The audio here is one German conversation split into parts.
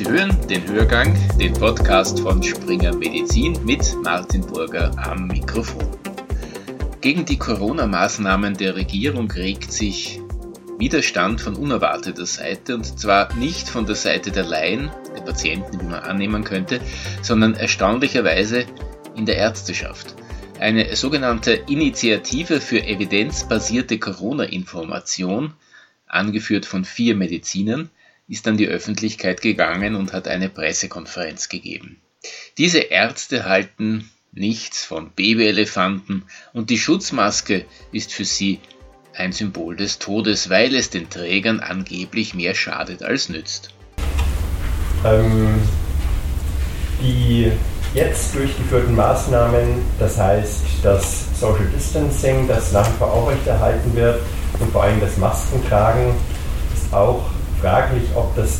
Sie hören den Hörgang, den Podcast von Springer Medizin mit Martin Burger am Mikrofon. Gegen die Corona-Maßnahmen der Regierung regt sich Widerstand von unerwarteter Seite und zwar nicht von der Seite der Laien, der Patienten, wie man annehmen könnte, sondern erstaunlicherweise in der Ärzteschaft. Eine sogenannte Initiative für evidenzbasierte Corona-Information, angeführt von vier Medizinern, ist an die Öffentlichkeit gegangen und hat eine Pressekonferenz gegeben. Diese Ärzte halten nichts von Babyelefanten und die Schutzmaske ist für sie ein Symbol des Todes, weil es den Trägern angeblich mehr schadet als nützt. Ähm, die jetzt durchgeführten Maßnahmen, das heißt das Social Distancing, das nach wie vor aufrechterhalten wird und vor allem das Maskentragen, ist auch fraglich, ob das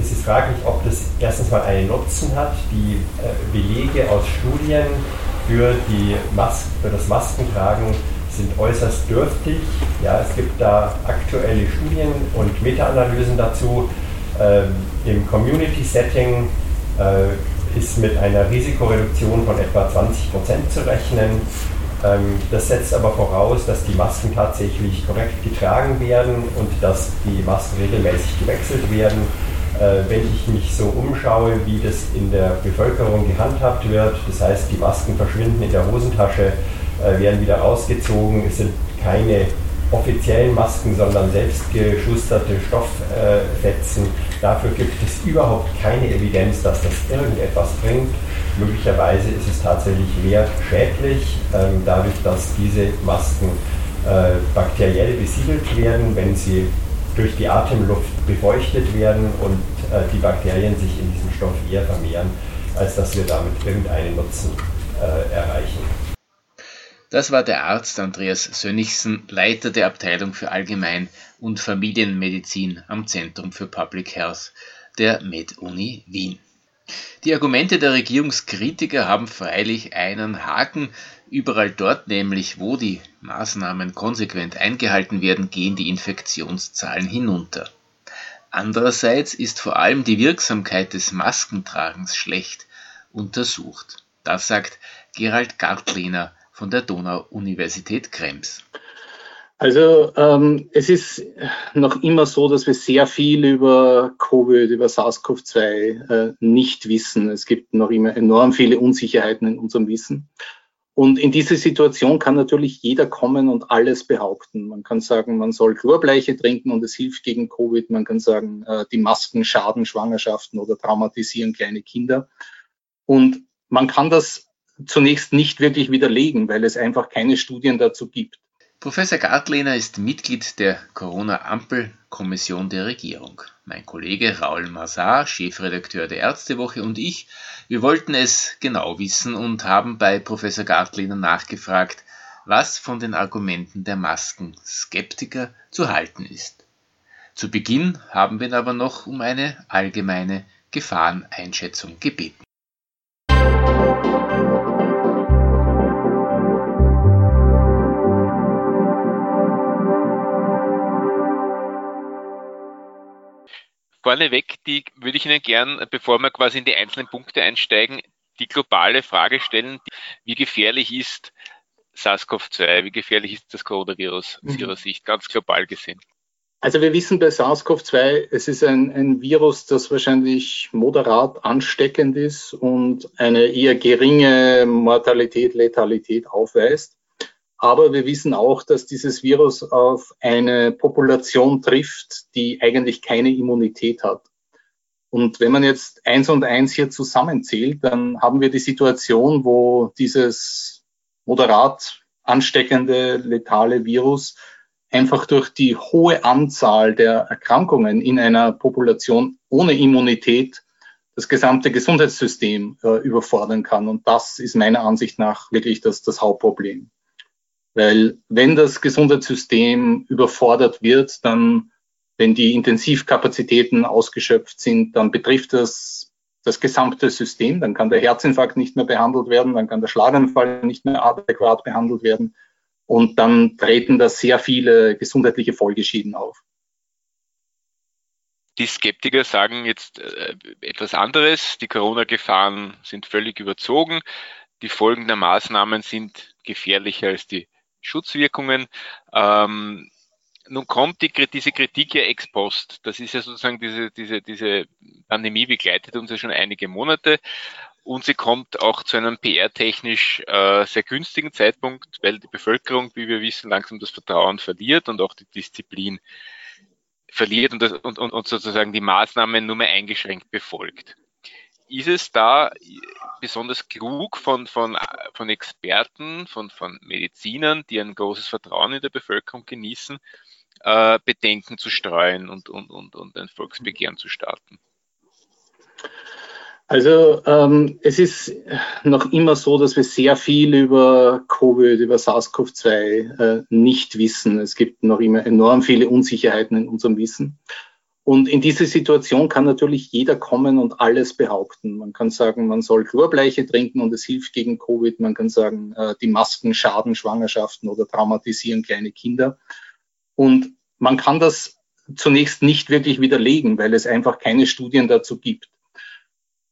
es ist fraglich, ob das erstens mal einen Nutzen hat. Die äh, Belege aus Studien für, die Mas für das Maskentragen sind äußerst dürftig. Ja, es gibt da aktuelle Studien und Meta-Analysen dazu. Ähm, Im Community-Setting äh, ist mit einer Risikoreduktion von etwa 20 Prozent zu rechnen. Ähm, das setzt aber voraus, dass die Masken tatsächlich korrekt getragen werden und dass die Masken regelmäßig gewechselt werden. Äh, wenn ich mich so umschaue, wie das in der Bevölkerung gehandhabt wird, das heißt, die Masken verschwinden in der Hosentasche, äh, werden wieder rausgezogen, es sind keine offiziellen Masken, sondern selbstgeschusterte Stofffetzen. Dafür gibt es überhaupt keine Evidenz, dass das irgendetwas bringt. Möglicherweise ist es tatsächlich mehr schädlich, ähm, dadurch, dass diese Masken äh, bakteriell besiedelt werden, wenn sie durch die Atemluft befeuchtet werden und äh, die Bakterien sich in diesem Stoff eher vermehren, als dass wir damit irgendeinen Nutzen äh, erreichen. Das war der Arzt Andreas Sönnigsen, Leiter der Abteilung für Allgemein- und Familienmedizin am Zentrum für Public Health der MedUni Wien. Die Argumente der Regierungskritiker haben freilich einen Haken. Überall dort nämlich, wo die Maßnahmen konsequent eingehalten werden, gehen die Infektionszahlen hinunter. Andererseits ist vor allem die Wirksamkeit des Maskentragens schlecht untersucht. Das sagt Gerald Gartlehner von der Donau-Universität Krems. Also ähm, es ist noch immer so, dass wir sehr viel über Covid, über SARS-CoV-2 äh, nicht wissen. Es gibt noch immer enorm viele Unsicherheiten in unserem Wissen. Und in diese Situation kann natürlich jeder kommen und alles behaupten. Man kann sagen, man soll Chlorbleiche trinken und es hilft gegen Covid. Man kann sagen, äh, die Masken schaden Schwangerschaften oder traumatisieren kleine Kinder. Und man kann das zunächst nicht wirklich widerlegen, weil es einfach keine Studien dazu gibt. Professor Gartlehner ist Mitglied der Corona-Ampel-Kommission der Regierung. Mein Kollege Raul Mazar, Chefredakteur der Ärztewoche und ich, wir wollten es genau wissen und haben bei Professor Gartlehner nachgefragt, was von den Argumenten der Masken-Skeptiker zu halten ist. Zu Beginn haben wir aber noch um eine allgemeine Gefahreneinschätzung gebeten. Vorneweg, die würde ich Ihnen gern, bevor wir quasi in die einzelnen Punkte einsteigen, die globale Frage stellen, wie gefährlich ist SARS-CoV-2, wie gefährlich ist das Coronavirus aus mhm. Ihrer Sicht, ganz global gesehen? Also wir wissen bei SARS-CoV-2, es ist ein, ein, Virus, das wahrscheinlich moderat ansteckend ist und eine eher geringe Mortalität, Letalität aufweist. Aber wir wissen auch, dass dieses Virus auf eine Population trifft, die eigentlich keine Immunität hat. Und wenn man jetzt eins und eins hier zusammenzählt, dann haben wir die Situation, wo dieses moderat ansteckende, letale Virus einfach durch die hohe Anzahl der Erkrankungen in einer Population ohne Immunität das gesamte Gesundheitssystem äh, überfordern kann. Und das ist meiner Ansicht nach wirklich das, das Hauptproblem. Weil wenn das Gesundheitssystem überfordert wird, dann, wenn die Intensivkapazitäten ausgeschöpft sind, dann betrifft das das gesamte System. Dann kann der Herzinfarkt nicht mehr behandelt werden, dann kann der Schlaganfall nicht mehr adäquat behandelt werden. Und dann treten da sehr viele gesundheitliche Folgeschäden auf. Die Skeptiker sagen jetzt äh, etwas anderes. Die Corona-Gefahren sind völlig überzogen. Die Folgen der Maßnahmen sind gefährlicher als die Schutzwirkungen. Ähm, nun kommt die, diese Kritik ja ex post. Das ist ja sozusagen diese, diese, diese Pandemie begleitet uns ja schon einige Monate und sie kommt auch zu einem PR-technisch äh, sehr günstigen Zeitpunkt, weil die Bevölkerung, wie wir wissen, langsam das Vertrauen verliert und auch die Disziplin verliert und, das, und, und, und sozusagen die Maßnahmen nur mehr eingeschränkt befolgt. Ist es da besonders klug von, von, von Experten, von, von Medizinern, die ein großes Vertrauen in der Bevölkerung genießen, äh, Bedenken zu streuen und, und, und, und ein Volksbegehren zu starten? Also ähm, es ist noch immer so, dass wir sehr viel über Covid, über SARS-CoV-2 äh, nicht wissen. Es gibt noch immer enorm viele Unsicherheiten in unserem Wissen. Und in diese Situation kann natürlich jeder kommen und alles behaupten. Man kann sagen, man soll Chlorbleiche trinken und es hilft gegen Covid. Man kann sagen, äh, die Masken schaden Schwangerschaften oder traumatisieren kleine Kinder. Und man kann das zunächst nicht wirklich widerlegen, weil es einfach keine Studien dazu gibt.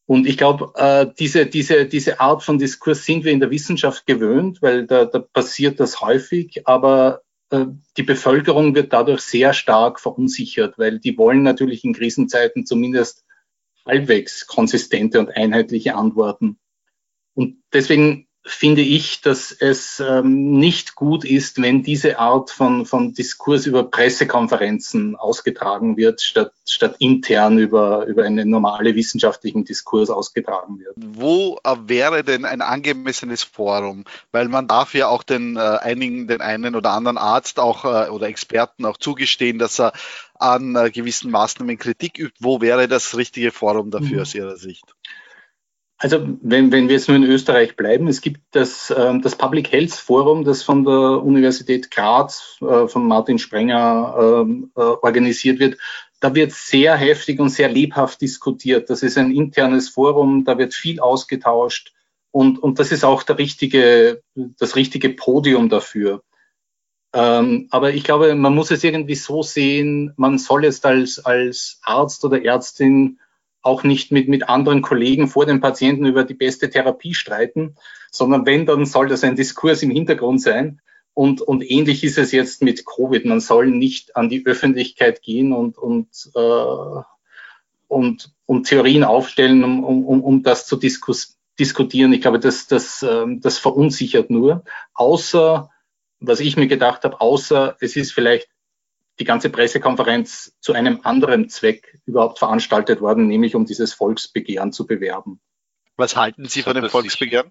Und ich glaube, äh, diese, diese, diese Art von Diskurs sind wir in der Wissenschaft gewöhnt, weil da, da passiert das häufig, aber die Bevölkerung wird dadurch sehr stark verunsichert, weil die wollen natürlich in Krisenzeiten zumindest halbwegs konsistente und einheitliche Antworten. Und deswegen finde ich, dass es ähm, nicht gut ist, wenn diese Art von, von Diskurs über Pressekonferenzen ausgetragen wird, statt, statt intern über, über einen normalen wissenschaftlichen Diskurs ausgetragen wird. Wo äh, wäre denn ein angemessenes Forum? Weil man darf ja auch den äh, einigen, den einen oder anderen Arzt auch äh, oder Experten auch zugestehen, dass er an äh, gewissen Maßnahmen Kritik übt. Wo wäre das richtige Forum dafür mhm. aus Ihrer Sicht? Also wenn, wenn wir jetzt nur in Österreich bleiben, es gibt das, äh, das Public Health Forum, das von der Universität Graz, äh, von Martin Sprenger ähm, äh, organisiert wird. Da wird sehr heftig und sehr lebhaft diskutiert. Das ist ein internes Forum, da wird viel ausgetauscht und, und das ist auch der richtige, das richtige Podium dafür. Ähm, aber ich glaube, man muss es irgendwie so sehen, man soll jetzt als, als Arzt oder Ärztin auch nicht mit, mit anderen Kollegen vor den Patienten über die beste Therapie streiten, sondern wenn, dann soll das ein Diskurs im Hintergrund sein. Und, und ähnlich ist es jetzt mit Covid. Man soll nicht an die Öffentlichkeit gehen und, und, äh, und, und Theorien aufstellen, um, um, um das zu diskus diskutieren. Ich glaube, das, das, ähm, das verunsichert nur. Außer, was ich mir gedacht habe, außer es ist vielleicht die ganze Pressekonferenz zu einem anderen Zweck überhaupt veranstaltet worden, nämlich um dieses Volksbegehren zu bewerben. Was halten Sie von dem Volksbegehren?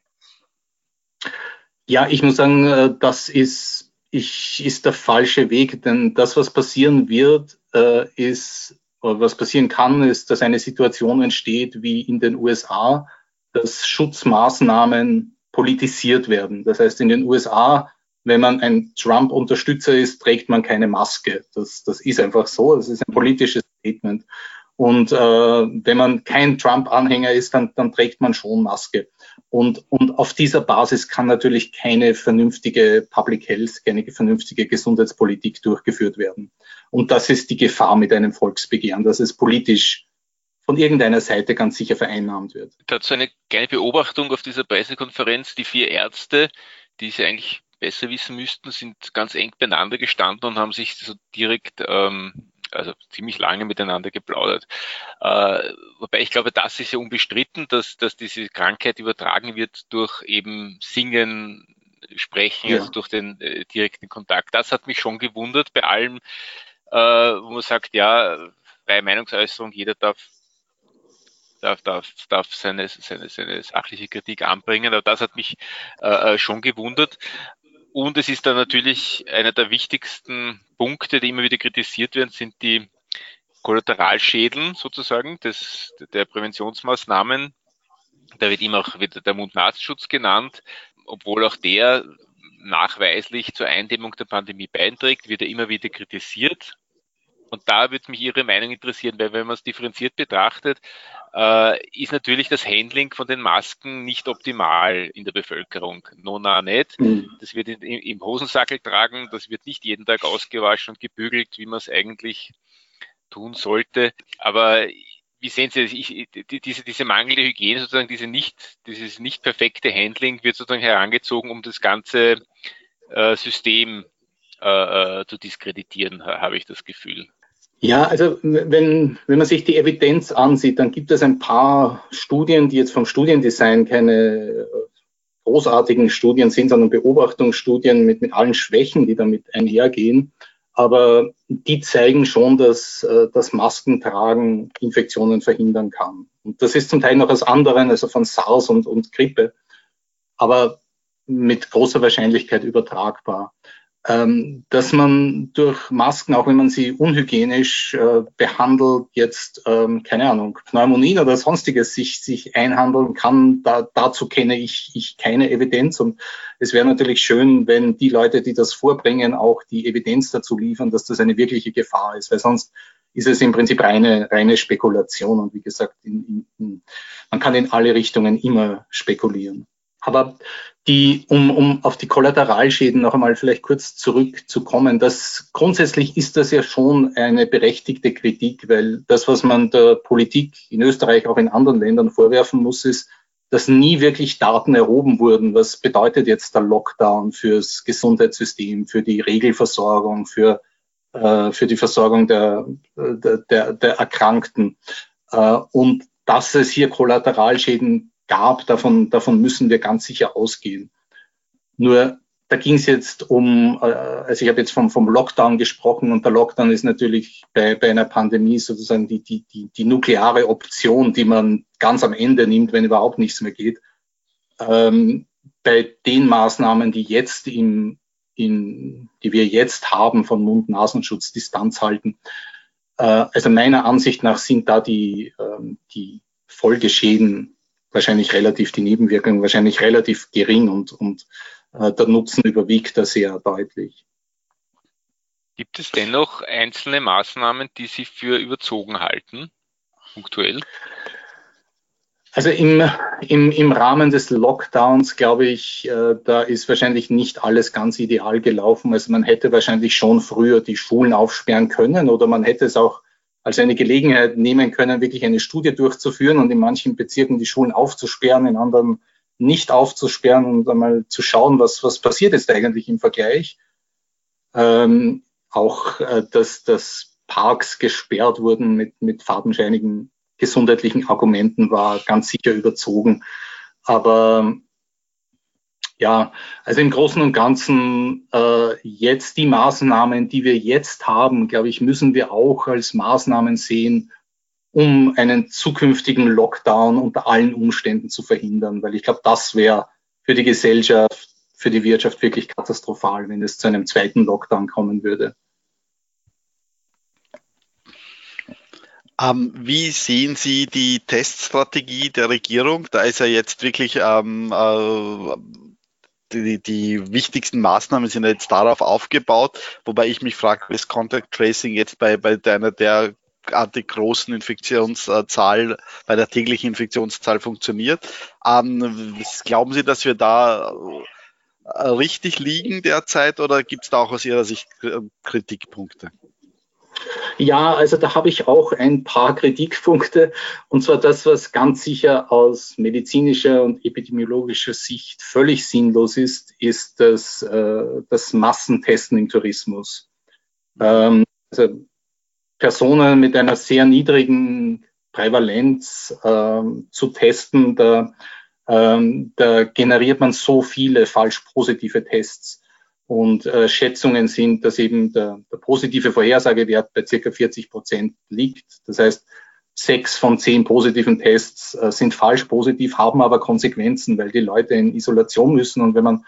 Ja, ich muss sagen, äh, das ist, ich, ist der falsche Weg, denn das, was passieren wird, äh, ist, was passieren kann, ist, dass eine Situation entsteht wie in den USA, dass Schutzmaßnahmen politisiert werden. Das heißt, in den USA wenn man ein Trump-Unterstützer ist, trägt man keine Maske. Das, das ist einfach so. Das ist ein politisches Statement. Und äh, wenn man kein Trump-Anhänger ist, dann, dann trägt man schon Maske. Und, und auf dieser Basis kann natürlich keine vernünftige Public Health, keine vernünftige Gesundheitspolitik durchgeführt werden. Und das ist die Gefahr mit einem Volksbegehren, dass es politisch von irgendeiner Seite ganz sicher vereinnahmt wird. Dazu eine kleine Beobachtung auf dieser Pressekonferenz. Die vier Ärzte, die sie eigentlich besser wissen müssten, sind ganz eng beieinander gestanden und haben sich so direkt, ähm, also ziemlich lange miteinander geplaudert. Äh, wobei ich glaube, das ist ja unbestritten, dass, dass diese Krankheit übertragen wird durch eben Singen, Sprechen, ja. also durch den äh, direkten Kontakt. Das hat mich schon gewundert bei allem, äh, wo man sagt, ja, freie Meinungsäußerung, jeder darf darf, darf, darf seine, seine, seine sachliche Kritik anbringen, aber das hat mich äh, äh schon gewundert. Und es ist dann natürlich einer der wichtigsten Punkte, die immer wieder kritisiert werden, sind die Kollateralschäden sozusagen des, der Präventionsmaßnahmen. Da wird immer auch wieder der Mund-Nasenschutz genannt, obwohl auch der nachweislich zur Eindämmung der Pandemie beiträgt, wird er immer wieder kritisiert. Und da würde mich Ihre Meinung interessieren, weil wenn man es differenziert betrachtet, äh, ist natürlich das Handling von den Masken nicht optimal in der Bevölkerung. Nona nicht. Mhm. Das wird in, im Hosensackel tragen, das wird nicht jeden Tag ausgewaschen und gebügelt, wie man es eigentlich tun sollte. Aber wie sehen Sie das? Ich, diese, diese mangelnde Hygiene, sozusagen diese nicht, dieses nicht perfekte Handling wird sozusagen herangezogen, um das ganze äh, System äh, äh zu diskreditieren, habe ich das Gefühl. Ja, also wenn, wenn man sich die Evidenz ansieht, dann gibt es ein paar Studien, die jetzt vom Studiendesign keine großartigen Studien sind, sondern Beobachtungsstudien mit, mit allen Schwächen, die damit einhergehen. Aber die zeigen schon, dass äh, das Maskentragen Infektionen verhindern kann. Und das ist zum Teil noch aus anderen, also von SARS und, und Grippe, aber mit großer Wahrscheinlichkeit übertragbar dass man durch Masken, auch wenn man sie unhygienisch äh, behandelt, jetzt, ähm, keine Ahnung, Pneumonien oder sonstiges sich, sich einhandeln kann, da, dazu kenne ich, ich keine Evidenz. Und es wäre natürlich schön, wenn die Leute, die das vorbringen, auch die Evidenz dazu liefern, dass das eine wirkliche Gefahr ist, weil sonst ist es im Prinzip reine, reine Spekulation. Und wie gesagt, in, in, man kann in alle Richtungen immer spekulieren. Aber die, um, um auf die Kollateralschäden noch einmal vielleicht kurz zurückzukommen, das grundsätzlich ist das ja schon eine berechtigte Kritik, weil das, was man der Politik in Österreich, auch in anderen Ländern vorwerfen muss, ist, dass nie wirklich Daten erhoben wurden. Was bedeutet jetzt der Lockdown fürs Gesundheitssystem, für die Regelversorgung, für, äh, für die Versorgung der, der, der, Erkrankten? Äh, und dass es hier Kollateralschäden gab, davon, davon müssen wir ganz sicher ausgehen. Nur da ging es jetzt um, äh, also ich habe jetzt vom, vom Lockdown gesprochen und der Lockdown ist natürlich bei, bei einer Pandemie sozusagen die, die, die, die nukleare Option, die man ganz am Ende nimmt, wenn überhaupt nichts mehr geht. Ähm, bei den Maßnahmen, die jetzt im, in, die wir jetzt haben von Mund-Nasenschutz, Distanz halten, äh, also meiner Ansicht nach sind da die, ähm, die Folgeschäden wahrscheinlich relativ, die Nebenwirkungen wahrscheinlich relativ gering und, und äh, der Nutzen überwiegt da sehr deutlich. Gibt es dennoch einzelne Maßnahmen, die Sie für überzogen halten, punktuell? Also im, im, im Rahmen des Lockdowns, glaube ich, äh, da ist wahrscheinlich nicht alles ganz ideal gelaufen. Also man hätte wahrscheinlich schon früher die Schulen aufsperren können oder man hätte es auch als eine Gelegenheit nehmen können, wirklich eine Studie durchzuführen und in manchen Bezirken die Schulen aufzusperren, in anderen nicht aufzusperren und einmal zu schauen, was, was passiert ist eigentlich im Vergleich. Ähm, auch, äh, dass, dass Parks gesperrt wurden mit, mit fadenscheinigen gesundheitlichen Argumenten war ganz sicher überzogen. Aber ja, also im Großen und Ganzen äh, jetzt die Maßnahmen, die wir jetzt haben, glaube ich, müssen wir auch als Maßnahmen sehen, um einen zukünftigen Lockdown unter allen Umständen zu verhindern, weil ich glaube, das wäre für die Gesellschaft, für die Wirtschaft wirklich katastrophal, wenn es zu einem zweiten Lockdown kommen würde. Ähm, wie sehen Sie die Teststrategie der Regierung? Da ist ja jetzt wirklich ähm, äh, die, die wichtigsten Maßnahmen sind jetzt darauf aufgebaut, wobei ich mich frage, das Contact Tracing jetzt bei, bei einer der großen Infektionszahl, bei der täglichen Infektionszahl funktioniert. Ähm, glauben Sie, dass wir da äh, richtig liegen derzeit oder gibt es da auch aus Ihrer Sicht Kritikpunkte? Ja, also da habe ich auch ein paar Kritikpunkte. Und zwar das, was ganz sicher aus medizinischer und epidemiologischer Sicht völlig sinnlos ist, ist das, äh, das Massentesten im Tourismus. Ähm, also Personen mit einer sehr niedrigen Prävalenz ähm, zu testen, da, ähm, da generiert man so viele falsch positive Tests. Und äh, Schätzungen sind, dass eben der, der positive Vorhersagewert bei circa 40 Prozent liegt. Das heißt, sechs von zehn positiven Tests äh, sind falsch positiv, haben aber Konsequenzen, weil die Leute in Isolation müssen. Und wenn man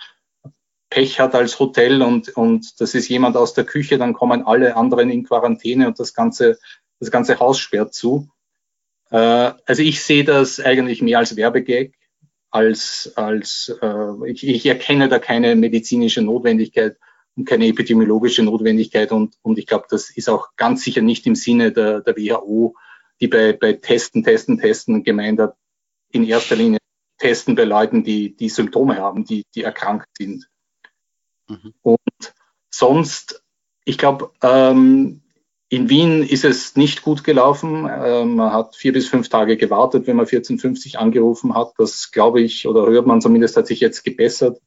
Pech hat als Hotel und, und das ist jemand aus der Küche, dann kommen alle anderen in Quarantäne und das ganze, das ganze Haus sperrt zu. Äh, also ich sehe das eigentlich mehr als Werbegag als, als äh, ich, ich erkenne da keine medizinische Notwendigkeit und keine epidemiologische Notwendigkeit und, und ich glaube, das ist auch ganz sicher nicht im Sinne der, der WHO, die bei, bei Testen, Testen, Testen gemeint hat, in erster Linie testen bei Leuten, die, die Symptome haben, die, die erkrankt sind. Mhm. Und sonst, ich glaube, ähm, in Wien ist es nicht gut gelaufen. Äh, man hat vier bis fünf Tage gewartet, wenn man 1450 angerufen hat. Das glaube ich, oder hört man zumindest, hat sich jetzt gebessert.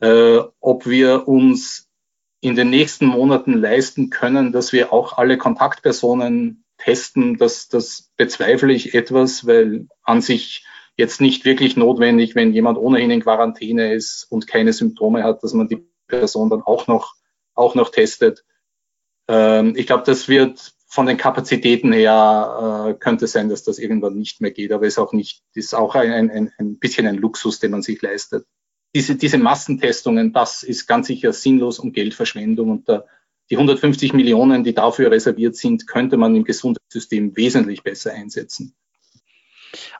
Äh, ob wir uns in den nächsten Monaten leisten können, dass wir auch alle Kontaktpersonen testen, das, das bezweifle ich etwas, weil an sich jetzt nicht wirklich notwendig, wenn jemand ohnehin in Quarantäne ist und keine Symptome hat, dass man die Person dann auch noch, auch noch testet. Ähm, ich glaube, das wird von den Kapazitäten her äh, könnte sein, dass das irgendwann nicht mehr geht, aber ist auch nicht, ist auch ein, ein, ein bisschen ein Luxus, den man sich leistet. Diese, diese Massentestungen, das ist ganz sicher sinnlos und Geldverschwendung und da, die 150 Millionen, die dafür reserviert sind, könnte man im Gesundheitssystem wesentlich besser einsetzen.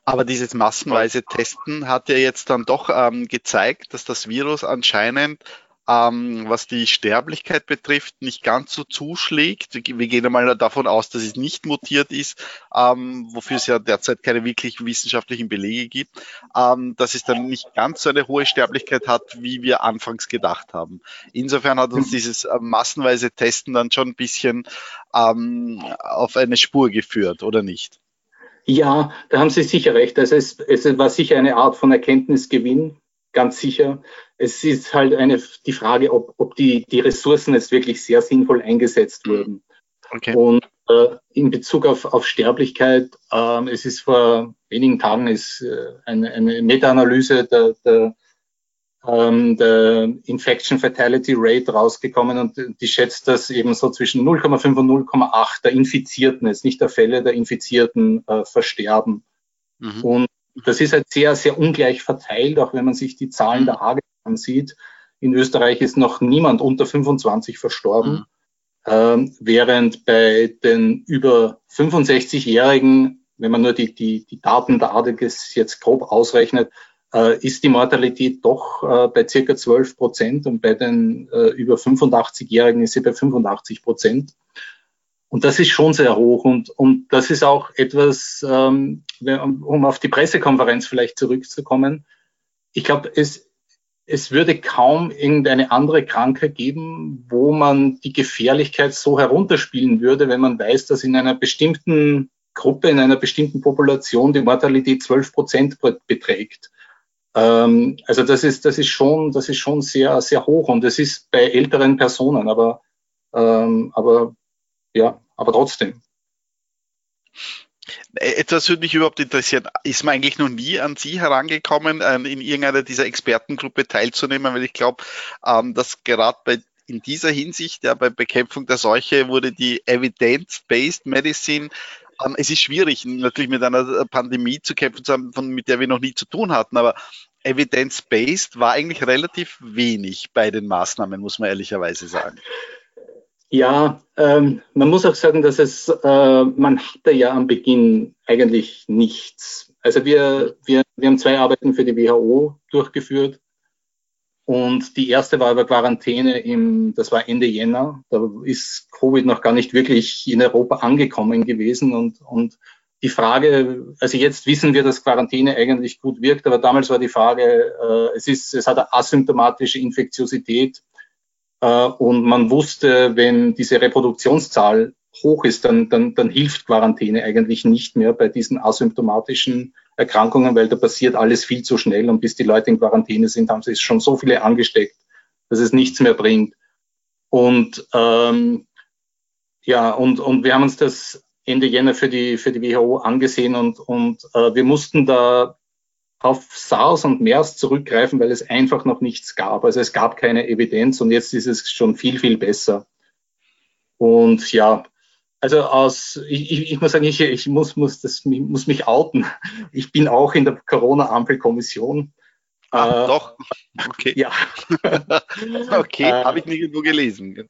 Aber dieses massenweise Testen hat ja jetzt dann doch ähm, gezeigt, dass das Virus anscheinend ähm, was die Sterblichkeit betrifft, nicht ganz so zuschlägt. Wir gehen einmal davon aus, dass es nicht mutiert ist, ähm, wofür es ja derzeit keine wirklich wissenschaftlichen Belege gibt, ähm, dass es dann nicht ganz so eine hohe Sterblichkeit hat, wie wir anfangs gedacht haben. Insofern hat uns dieses äh, massenweise Testen dann schon ein bisschen ähm, auf eine Spur geführt, oder nicht? Ja, da haben Sie sicher recht. Also es, es war sicher eine Art von Erkenntnisgewinn, ganz sicher. Es ist halt eine, die Frage, ob, ob die, die Ressourcen jetzt wirklich sehr sinnvoll eingesetzt wurden. Okay. Und äh, in Bezug auf, auf Sterblichkeit, äh, es ist vor wenigen Tagen ist äh, eine, eine Meta-Analyse der, der, ähm, der Infection Fatality Rate rausgekommen und die schätzt das eben so zwischen 0,5 und 0,8 der Infizierten, jetzt nicht der Fälle der Infizierten äh, versterben. Mhm. Und das ist halt sehr, sehr ungleich verteilt, auch wenn man sich die Zahlen der AGE ansieht. In Österreich ist noch niemand unter 25 verstorben, mhm. ähm, während bei den über 65-Jährigen, wenn man nur die, die, die Daten der ADGES jetzt grob ausrechnet, äh, ist die Mortalität doch äh, bei circa 12 Prozent und bei den äh, über 85-Jährigen ist sie bei 85 Prozent. Und das ist schon sehr hoch. Und, und das ist auch etwas, ähm, um auf die Pressekonferenz vielleicht zurückzukommen. Ich glaube, es, es würde kaum irgendeine andere Krankheit geben, wo man die Gefährlichkeit so herunterspielen würde, wenn man weiß, dass in einer bestimmten Gruppe, in einer bestimmten Population die Mortalität 12 Prozent beträgt. Ähm, also das ist, das ist schon, das ist schon sehr, sehr hoch und es ist bei älteren Personen, aber, ähm, aber ja, aber trotzdem. Äh, etwas würde mich überhaupt interessieren. Ist man eigentlich noch nie an Sie herangekommen, in irgendeiner dieser Expertengruppe teilzunehmen? Weil ich glaube, ähm, dass gerade bei in dieser Hinsicht, ja, bei Bekämpfung der Seuche wurde die Evidence-Based Medicine ähm, es ist schwierig, natürlich mit einer Pandemie zu kämpfen, mit der wir noch nie zu tun hatten, aber Evidence-Based war eigentlich relativ wenig bei den Maßnahmen, muss man ehrlicherweise sagen. Ja, ähm, man muss auch sagen, dass es, äh, man hatte ja am Beginn eigentlich nichts. Also wir, wir, wir haben zwei Arbeiten für die WHO durchgeführt. Und die erste war über Quarantäne im, das war Ende Jänner. Da ist Covid noch gar nicht wirklich in Europa angekommen gewesen. Und, und die Frage, also jetzt wissen wir, dass Quarantäne eigentlich gut wirkt, aber damals war die Frage, äh, es ist, es hat eine asymptomatische Infektiosität und man wusste, wenn diese Reproduktionszahl hoch ist, dann, dann, dann hilft Quarantäne eigentlich nicht mehr bei diesen asymptomatischen Erkrankungen, weil da passiert alles viel zu schnell und bis die Leute in Quarantäne sind, haben sie schon so viele angesteckt, dass es nichts mehr bringt. Und ähm, ja, und, und wir haben uns das Ende Jänner für die, für die WHO angesehen und, und äh, wir mussten da auf SARS und MERS zurückgreifen, weil es einfach noch nichts gab. Also es gab keine Evidenz und jetzt ist es schon viel, viel besser. Und ja, also aus, ich, ich, muss sagen, ich, ich muss, muss, das, muss mich outen. Ich bin auch in der Corona-Ampelkommission. Ah, äh, doch. Okay. Ja. okay, äh, habe ich nirgendwo gelesen.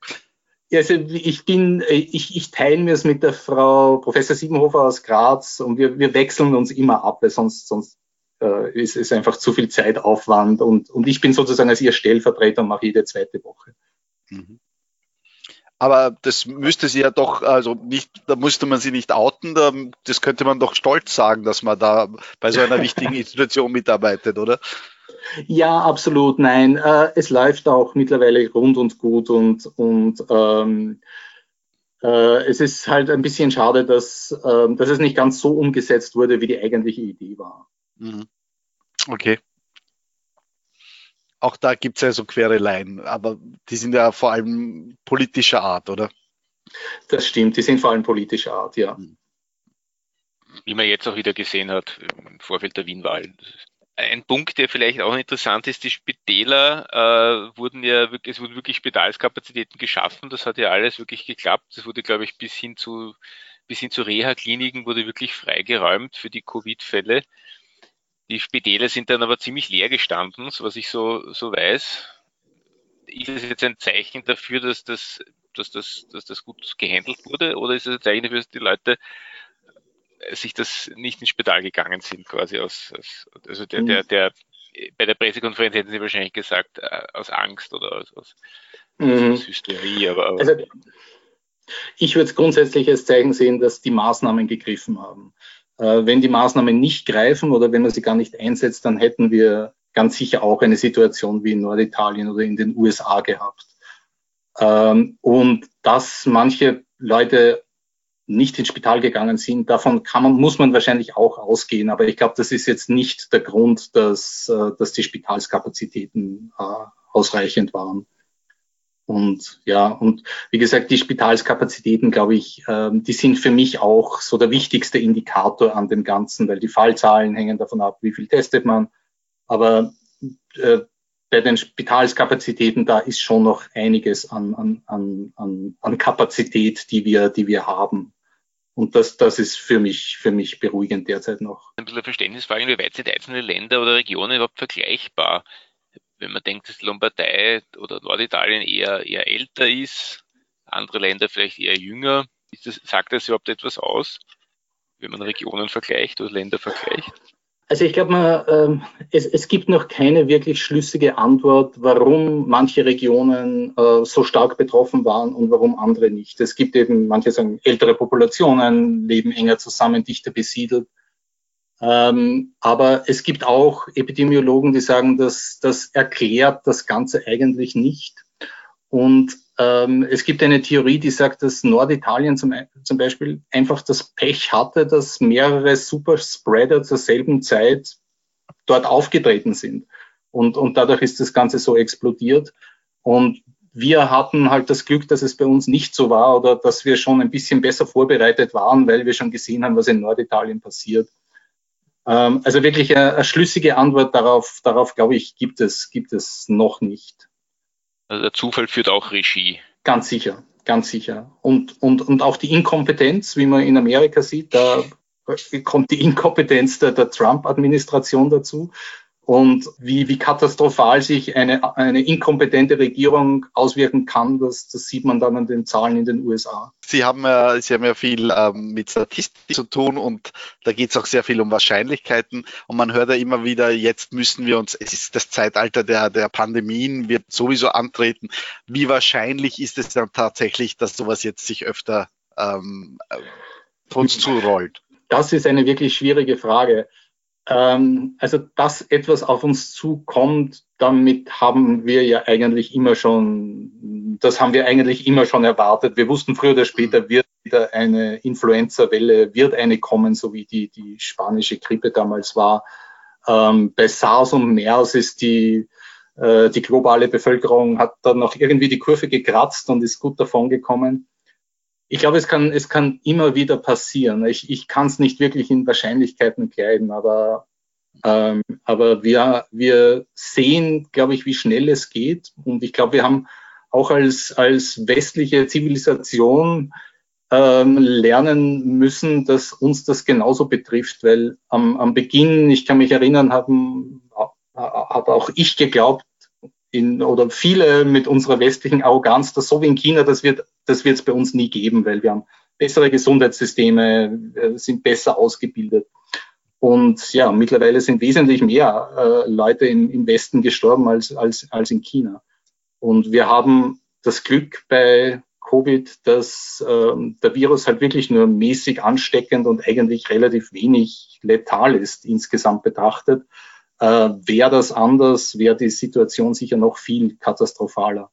Also ich bin, ich, ich teile mir es mit der Frau Professor Siebenhofer aus Graz und wir, wir wechseln uns immer ab, weil sonst, sonst äh, ist, ist einfach zu viel Zeitaufwand und, und ich bin sozusagen als ihr Stellvertreter und mache jede zweite Woche. Mhm. Aber das müsste sie ja doch, also nicht, da musste man sie nicht outen, da, das könnte man doch stolz sagen, dass man da bei so einer wichtigen Institution mitarbeitet, oder? Ja, absolut, nein. Äh, es läuft auch mittlerweile rund und gut und, und ähm, äh, es ist halt ein bisschen schade, dass, äh, dass es nicht ganz so umgesetzt wurde, wie die eigentliche Idee war. Mhm. Okay. Auch da gibt es ja so Quereleien, aber die sind ja vor allem politischer Art, oder? Das stimmt, die sind vor allem politischer Art, ja. Mhm. Wie man jetzt auch wieder gesehen hat im Vorfeld der Wien-Wahl. Ein Punkt, der vielleicht auch interessant ist, die Spitäler äh, wurden ja wirklich, es wurden wirklich Spitalskapazitäten geschaffen. Das hat ja alles wirklich geklappt. Es wurde, glaube ich, bis hin zu bis hin zu Reha-Kliniken wurde wirklich freigeräumt für die Covid-Fälle. Die Spitäler sind dann aber ziemlich leer gestanden, so was ich so, so weiß. Ist das jetzt ein Zeichen dafür, dass das, dass das, dass das gut gehandelt wurde? Oder ist es ein Zeichen dafür, dass die Leute sich das nicht ins Spital gegangen sind, quasi aus, aus also der, der, der, bei der Pressekonferenz hätten sie wahrscheinlich gesagt, äh, aus Angst oder aus, aus, mhm. aus Hysterie, aber, aber also, ich würde es grundsätzlich als Zeichen sehen, dass die Maßnahmen gegriffen haben. Äh, wenn die Maßnahmen nicht greifen oder wenn man sie gar nicht einsetzt, dann hätten wir ganz sicher auch eine Situation wie in Norditalien oder in den USA gehabt. Ähm, und dass manche Leute nicht ins Spital gegangen sind. Davon kann man, muss man wahrscheinlich auch ausgehen. Aber ich glaube, das ist jetzt nicht der Grund, dass, äh, dass die Spitalskapazitäten äh, ausreichend waren. Und ja, und wie gesagt, die Spitalskapazitäten, glaube ich, äh, die sind für mich auch so der wichtigste Indikator an dem Ganzen, weil die Fallzahlen hängen davon ab, wie viel testet man. Aber äh, bei den Spitalskapazitäten, da ist schon noch einiges an, an, an, an Kapazität, die wir, die wir haben. Und das, das ist für mich, für mich beruhigend derzeit noch. Ein bisschen Verständnisfrage, weit sind einzelne Länder oder Regionen überhaupt vergleichbar? Wenn man denkt, dass Lombardei oder Norditalien eher, eher älter ist, andere Länder vielleicht eher jünger, das, sagt das überhaupt etwas aus, wenn man Regionen vergleicht oder Länder vergleicht? Also ich glaube, ähm, es, es, gibt noch keine wirklich schlüssige Antwort, warum manche Regionen äh, so stark betroffen waren und warum andere nicht. Es gibt eben, manche sagen, ältere Populationen leben enger zusammen, dichter besiedelt. Ähm, aber es gibt auch Epidemiologen, die sagen, dass das erklärt das Ganze eigentlich nicht. Und ähm, es gibt eine Theorie, die sagt, dass Norditalien zum, zum Beispiel einfach das Pech hatte, dass mehrere Superspreader zur selben Zeit dort aufgetreten sind. Und, und dadurch ist das Ganze so explodiert. Und wir hatten halt das Glück, dass es bei uns nicht so war oder dass wir schon ein bisschen besser vorbereitet waren, weil wir schon gesehen haben, was in Norditalien passiert. Ähm, also wirklich eine, eine schlüssige Antwort darauf, darauf glaube ich, gibt es, gibt es noch nicht. Also der Zufall führt auch Regie. Ganz sicher, ganz sicher. Und, und, und auch die Inkompetenz, wie man in Amerika sieht, da kommt die Inkompetenz der, der Trump-Administration dazu und wie, wie katastrophal sich eine, eine inkompetente Regierung auswirken kann, das, das sieht man dann an den Zahlen in den USA. Sie haben ja, Sie haben ja viel ähm, mit Statistik zu tun und da geht es auch sehr viel um Wahrscheinlichkeiten und man hört ja immer wieder, jetzt müssen wir uns, es ist das Zeitalter der, der Pandemien, wird sowieso antreten. Wie wahrscheinlich ist es dann tatsächlich, dass sowas jetzt sich öfter ähm, uns zurollt? Das ist eine wirklich schwierige Frage. Ähm, also, dass etwas auf uns zukommt, damit haben wir ja eigentlich immer schon, das haben wir eigentlich immer schon erwartet. Wir wussten früher oder später mhm. wird wieder eine Influenza-Welle, wird eine kommen, so wie die, die spanische Grippe damals war. Ähm, bei SARS und MERS ist die, äh, die globale Bevölkerung hat dann noch irgendwie die Kurve gekratzt und ist gut davon gekommen ich glaube, es kann, es kann immer wieder passieren. Ich, ich kann es nicht wirklich in Wahrscheinlichkeiten kleiden, aber, ähm, aber wir, wir sehen, glaube ich, wie schnell es geht. Und ich glaube, wir haben auch als, als westliche Zivilisation ähm, lernen müssen, dass uns das genauso betrifft, weil am, am Beginn, ich kann mich erinnern, haben, habe auch ich geglaubt, in, oder viele mit unserer westlichen Arroganz, dass so wie in China, das wird das wird es bei uns nie geben, weil wir haben bessere Gesundheitssysteme, äh, sind besser ausgebildet. Und ja, mittlerweile sind wesentlich mehr äh, Leute im, im Westen gestorben als, als, als in China. Und wir haben das Glück bei Covid, dass ähm, der Virus halt wirklich nur mäßig ansteckend und eigentlich relativ wenig letal ist, insgesamt betrachtet. Äh, wäre das anders, wäre die Situation sicher noch viel katastrophaler.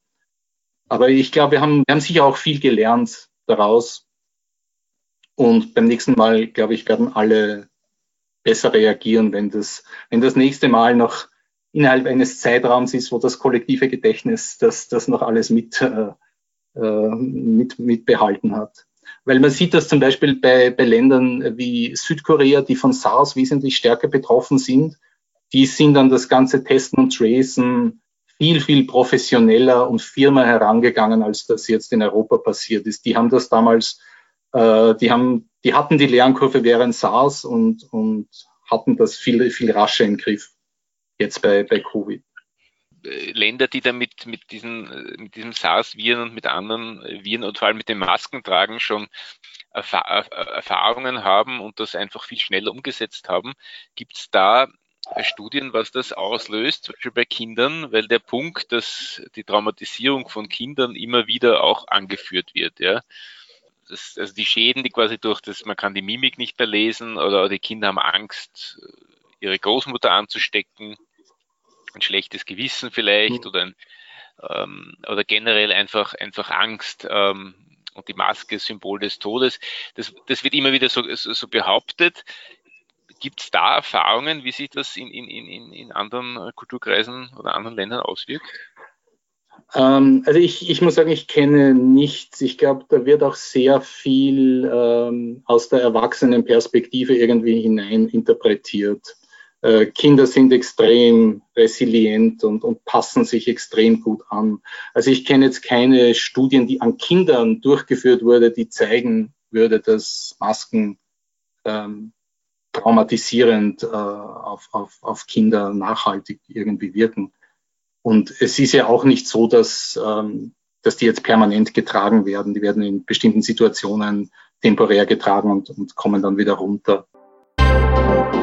Aber ich glaube, wir haben, wir haben sicher auch viel gelernt daraus. Und beim nächsten Mal, glaube ich, werden alle besser reagieren, wenn das, wenn das nächste Mal noch innerhalb eines Zeitraums ist, wo das kollektive Gedächtnis das, das noch alles mit, äh, äh, mit, mit behalten hat. Weil man sieht das zum Beispiel bei, bei Ländern wie Südkorea, die von SARS wesentlich stärker betroffen sind. Die sind an das ganze Testen und Tracen viel, viel professioneller und firmer herangegangen, als das jetzt in Europa passiert ist. Die haben das damals, äh, die haben, die hatten die Lernkurve während SARS und, und hatten das viel, viel rascher im Griff jetzt bei, bei Covid. Länder, die da mit, diesen, mit diesem SARS-Viren und mit anderen Viren und vor allem mit dem Maskentragen schon Erfahrungen haben und das einfach viel schneller umgesetzt haben. Gibt es da Studien, was das auslöst, zum Beispiel bei Kindern, weil der Punkt, dass die Traumatisierung von Kindern immer wieder auch angeführt wird, ja. Das, also die Schäden, die quasi durch das, man kann die Mimik nicht mehr lesen oder die Kinder haben Angst, ihre Großmutter anzustecken ein schlechtes Gewissen vielleicht mhm. oder ein, ähm, oder generell einfach einfach Angst ähm, und die Maske Symbol des Todes. Das, das wird immer wieder so, so, so behauptet. Gibt es da Erfahrungen, wie sich das in, in, in, in anderen Kulturkreisen oder anderen Ländern auswirkt? Ähm, also ich, ich muss sagen, ich kenne nichts. Ich glaube, da wird auch sehr viel ähm, aus der Erwachsenenperspektive irgendwie hinein interpretiert. Äh, Kinder sind extrem resilient und, und passen sich extrem gut an. Also ich kenne jetzt keine Studien, die an Kindern durchgeführt wurde, die zeigen würde, dass Masken ähm, traumatisierend äh, auf, auf, auf Kinder nachhaltig irgendwie wirken. Und es ist ja auch nicht so, dass, ähm, dass die jetzt permanent getragen werden. Die werden in bestimmten Situationen temporär getragen und, und kommen dann wieder runter. Musik